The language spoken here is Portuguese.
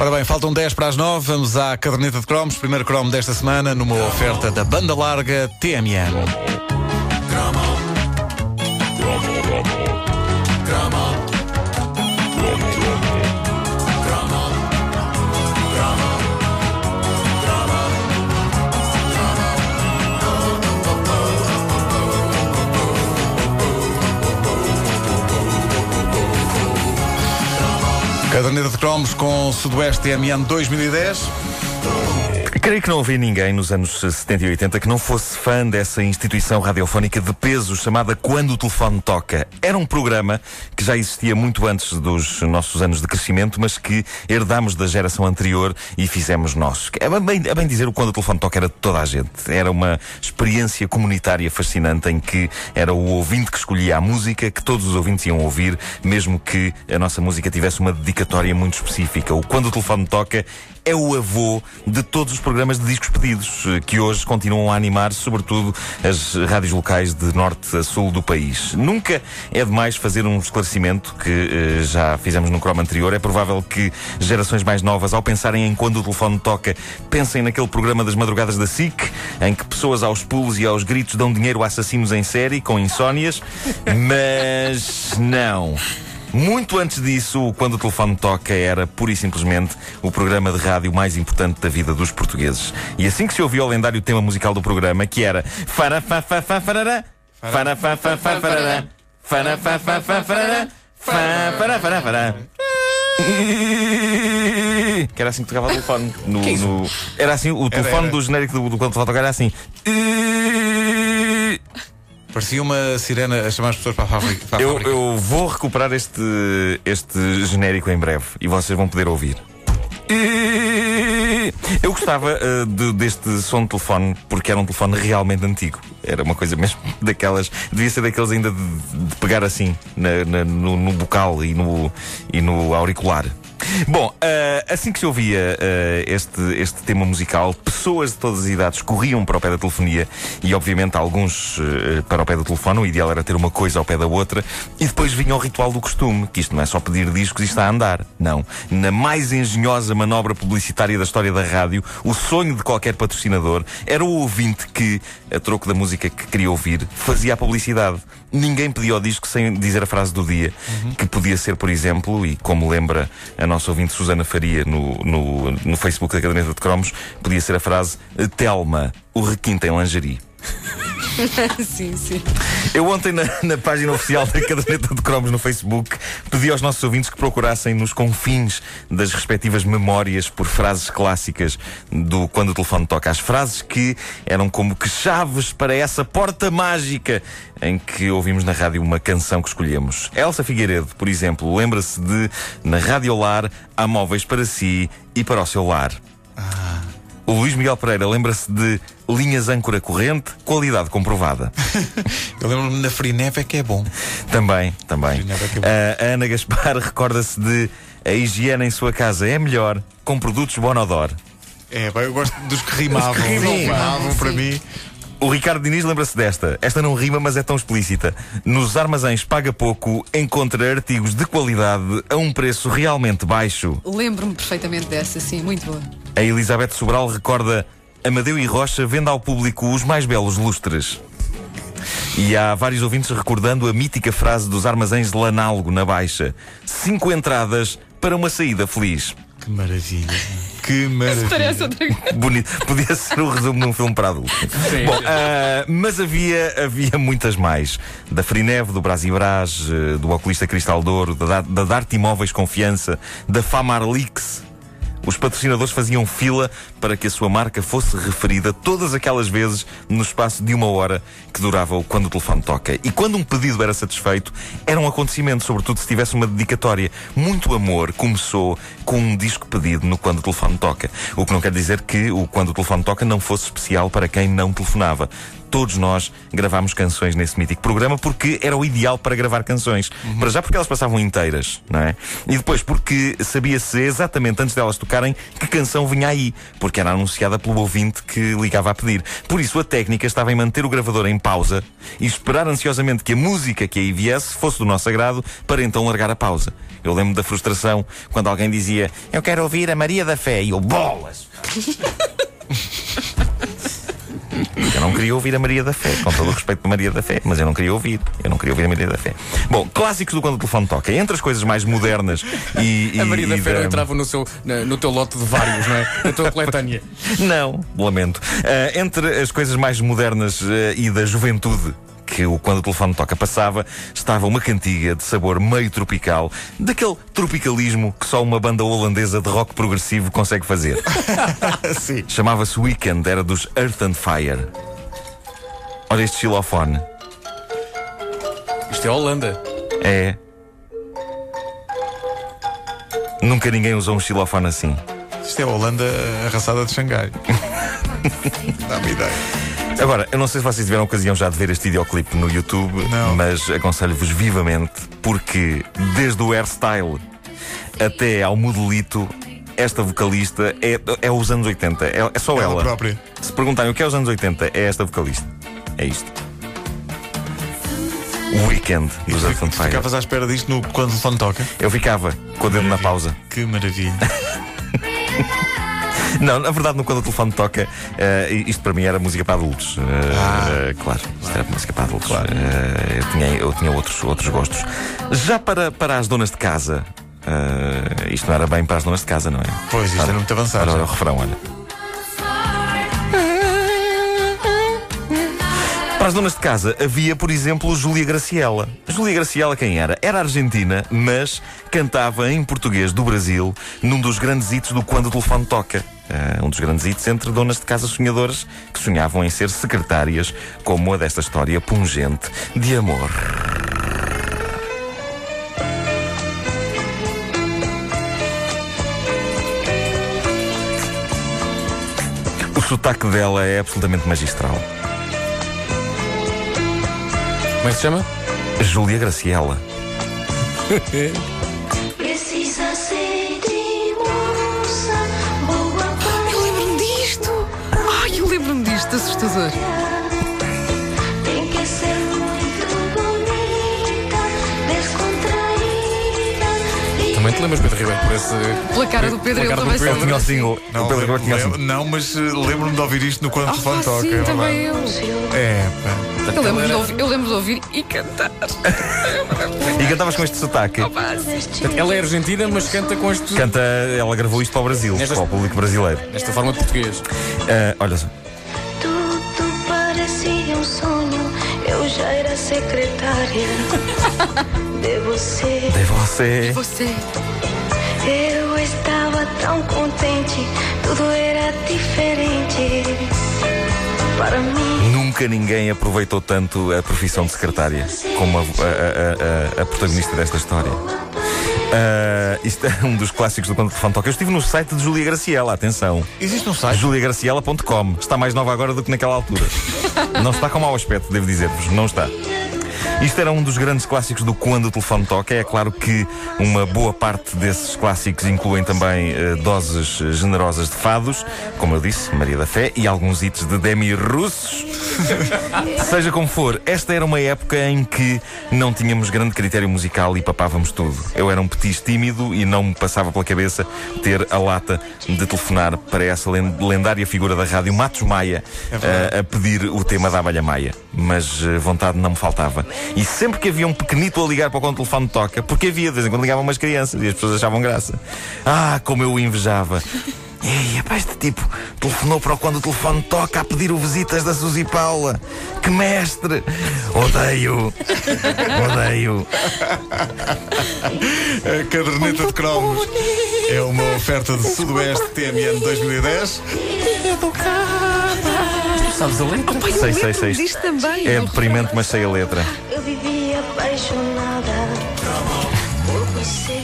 Ora bem, faltam 10 para as 9, vamos à caderneta de cromos. Primeiro cromo desta semana, numa oferta da banda larga TMN. Caderneta de cromos com Sudoeste MN 2010. Creio que não havia ninguém nos anos 70 e 80 que não fosse fã dessa instituição radiofónica de peso chamada Quando o Telefone Toca. Era um programa que já existia muito antes dos nossos anos de crescimento, mas que herdámos da geração anterior e fizemos nós. É bem, é bem dizer, o Quando o Telefone Toca era de toda a gente. Era uma experiência comunitária fascinante em que era o ouvinte que escolhia a música, que todos os ouvintes iam ouvir, mesmo que a nossa música tivesse uma dedicatória muito específica. O Quando o Telefone Toca é o avô de todos os programas de discos pedidos, eh, que hoje continuam a animar, sobretudo, as rádios locais de norte a sul do país. Nunca é demais fazer um esclarecimento que eh, já fizemos no croma anterior. É provável que gerações mais novas, ao pensarem em quando o telefone toca, pensem naquele programa das madrugadas da SIC, em que pessoas aos pulos e aos gritos dão dinheiro a assassinos em série, com insónias. Mas não. Muito antes disso, quando o telefone toca, era pura e simplesmente o programa de rádio mais importante da vida dos portugueses. E assim que se ouviu o lendário tema musical do programa, que era Fara fa fa fa farará, Fara fa fa fa farará, Fara fa fa fa farará, Fara fará. Que era assim que tocava o telefone. No, no... Era assim, o telefone do genérico do, do quando o telefone toca era assim. Parecia uma sirena a chamar as pessoas para a fábrica. Para a eu, eu vou recuperar este, este genérico em breve e vocês vão poder ouvir. Eu gostava uh, de, deste som de telefone porque era um telefone realmente antigo. Era uma coisa mesmo daquelas. Devia ser daqueles ainda de, de pegar assim na, na, no, no bocal e no, e no auricular. Bom, uh, assim que se ouvia uh, este, este tema musical, pessoas de todas as idades corriam para o pé da telefonia e, obviamente, alguns uh, para o pé do telefone. O ideal era ter uma coisa ao pé da outra. E depois vinha o ritual do costume, que isto não é só pedir discos e está a andar. Não. Na mais engenhosa manobra publicitária da história da rádio, o sonho de qualquer patrocinador era o ouvinte que, a troco da música que queria ouvir, fazia a publicidade. Ninguém pedia o disco sem dizer a frase do dia, uhum. que podia ser, por exemplo, e como lembra a nossa ouvinte Susana Faria no, no, no Facebook da Caderneta de Cromos, podia ser a frase Telma, o requinte em lingerie. sim, sim. Eu ontem, na, na, página oficial da Caderneta de Cromos no Facebook, pedi aos nossos ouvintes que procurassem nos confins das respectivas memórias por frases clássicas do quando o telefone toca. As frases que eram como que chaves para essa porta mágica em que ouvimos na rádio uma canção que escolhemos. Elsa Figueiredo, por exemplo, lembra-se de na Rádio Lar há móveis para si e para o seu lar. Ah. O Luís Miguel Pereira lembra-se de linhas âncora corrente, qualidade comprovada. Eu lembro-me da Frineve é que é bom. Também, também. É a Ana Gaspar recorda-se de a higiene em sua casa é melhor com produtos Bonodor. É, eu gosto dos que rimavam. que rimavam para mim. O Ricardo Diniz lembra-se desta. Esta não rima, mas é tão explícita. Nos armazéns paga pouco, encontra artigos de qualidade a um preço realmente baixo. Lembro-me perfeitamente dessa, sim, muito boa. A Elizabeth Sobral recorda Amadeu e Rocha vende ao público os mais belos lustres. E há vários ouvintes recordando a mítica frase dos armazéns de Lanalgo na Baixa: cinco entradas para uma saída feliz. Que maravilha. Que maravilha. Parece outra Bonito. Podia ser o resumo de um filme para adultos. Sim. Bom, uh, mas havia, havia muitas mais. Da Frineve, do Brasibras, uh, do Oculista Cristal Douro, da, da Dart Imóveis Confiança, da Famarlix, os patrocinadores faziam fila para que a sua marca fosse referida todas aquelas vezes no espaço de uma hora que durava o quando o telefone toca. E quando um pedido era satisfeito, era um acontecimento, sobretudo se tivesse uma dedicatória. Muito amor começou com um disco pedido no quando o telefone toca. O que não quer dizer que o quando o telefone toca não fosse especial para quem não telefonava todos nós gravámos canções nesse mítico programa porque era o ideal para gravar canções. Uhum. Para já porque elas passavam inteiras, não é? E depois porque sabia-se exatamente antes delas tocar identificarem que canção vinha aí, porque era anunciada pelo ouvinte que ligava a pedir. Por isso a técnica estava em manter o gravador em pausa e esperar ansiosamente que a música que aí viesse fosse do nosso agrado para então largar a pausa. Eu lembro da frustração quando alguém dizia Eu quero ouvir a Maria da Fé e eu, bolas! Eu não queria ouvir a Maria da Fé, com todo o respeito para Maria da Fé, mas eu não queria ouvir. Eu não queria ouvir a Maria da Fé. Bom, clássicos do quando o telefone toca. Entre as coisas mais modernas e. e A Maria da e Fé não entrava no, seu, no teu lote de vários, não é? Na tua coletânea. Não, lamento. Ah, entre as coisas mais modernas ah, e da juventude que o Quando o Telefone Toca passava, estava uma cantiga de sabor meio tropical, daquele tropicalismo que só uma banda holandesa de rock progressivo consegue fazer. Sim. Chamava-se Weekend, era dos Earth and Fire. Olha este xilofone. Isto é Holanda. É. Nunca ninguém usou um xilofone assim. Isto é a Holanda arrasada de Xangai. Dá-me ideia. Agora, eu não sei se vocês tiveram ocasião já de ver este videoclipe no YouTube, Não. mas aconselho-vos vivamente, porque desde o hairstyle até ao modelito, esta vocalista é, é os anos 80. É, é só Ela ela. própria. Se perguntarem o que é os anos 80, é esta vocalista. É isto. O Weekend dos Earth Fire. Ficavas à espera disto no, quando o telefone toca? Eu ficava com o dedo na pausa. Que maravilha. Não, na verdade, no quando o telefone toca, eh, isto para mim era música para adultos. Eh, claro, isto era música para adultos. Eh, eu tinha, eu tinha outros, outros gostos. Já para, para as donas de casa, isto não era bem para as donas de casa, não é? Pois, isto era muito avançado. Olha o refrão, olha. Para as donas de casa havia, por exemplo, Júlia Graciela. Júlia Graciela quem era? Era argentina, mas cantava em português do Brasil num dos grandes hits do Quando o Telefone Toca. Ah, um dos grandes hits entre donas de casa sonhadoras que sonhavam em ser secretárias, como a desta história pungente de amor. O sotaque dela é absolutamente magistral. Como é que se chama? Júlia Graciela. disto, assustador. Também te lembras, Pedro Ribeiro, por esse. Pela cara do Pedro, Pela cara ele também do se Pedro. Ele tinha o single. Não, o Pedro Ribeiro tinha o lembro- single. não, mas eh, lembro-me de ouvir isto no quando o telefone Ah, toca. sim, é também verdade. eu. É, pá. Eu lembro, de ouvir, eu lembro de ouvir e cantar. E cantavas com este sotaque. Ela é argentina, mas canta com este. Canta, ela gravou isto para o Brasil, Nestas- para o público brasileiro. Desta forma de português. Ah, olha só. Secretária de você. De você. Você. Eu estava tão contente, tudo era diferente para mim. Nunca ninguém aproveitou tanto a profissão de secretária como a, a- a- a- a protagonista desta história. Ah, isto é um dos clássicos do Quando o Telefone Toca. Eu estive no site de Júlia Graciela, atenção. Existe um site. juliagraciela.com. Está mais nova agora do que naquela altura. Não está com mau aspecto, devo dizer-vos. Não está. Isto era um dos grandes clássicos do Quando o Telefone Toca. É claro que uma boa parte desses clássicos incluem também eh, doses generosas de fados, como eu disse, Maria da Fé, e alguns hits de Demi Russos. Seja como for, esta era uma época em que não tínhamos grande critério musical e papávamos tudo. Eu era um petis tímido e não me passava pela cabeça ter a lata de telefonar para essa len- lendária figura da rádio Matos Maia eh, a pedir o tema da Abelha Maia. Mas eh, vontade não me faltava. E sempre que havia um pequenito a ligar para o quando o telefone toca, porque havia, de vez em quando ligavam umas crianças e as pessoas achavam graça. Ah, como eu o invejava. Ei, rapaz, este tipo telefonou para o quando o telefone toca a pedir o visitas da Suzy Paula. Que mestre! Odeio! Odeio! A caderneta de cromos é uma oferta de Sudoeste TMN 2010. Sabes a letra? Pai, eu Sei, sei, sei. disto também. É deprimente, mas sei a letra. Eu vivia apaixonada por você.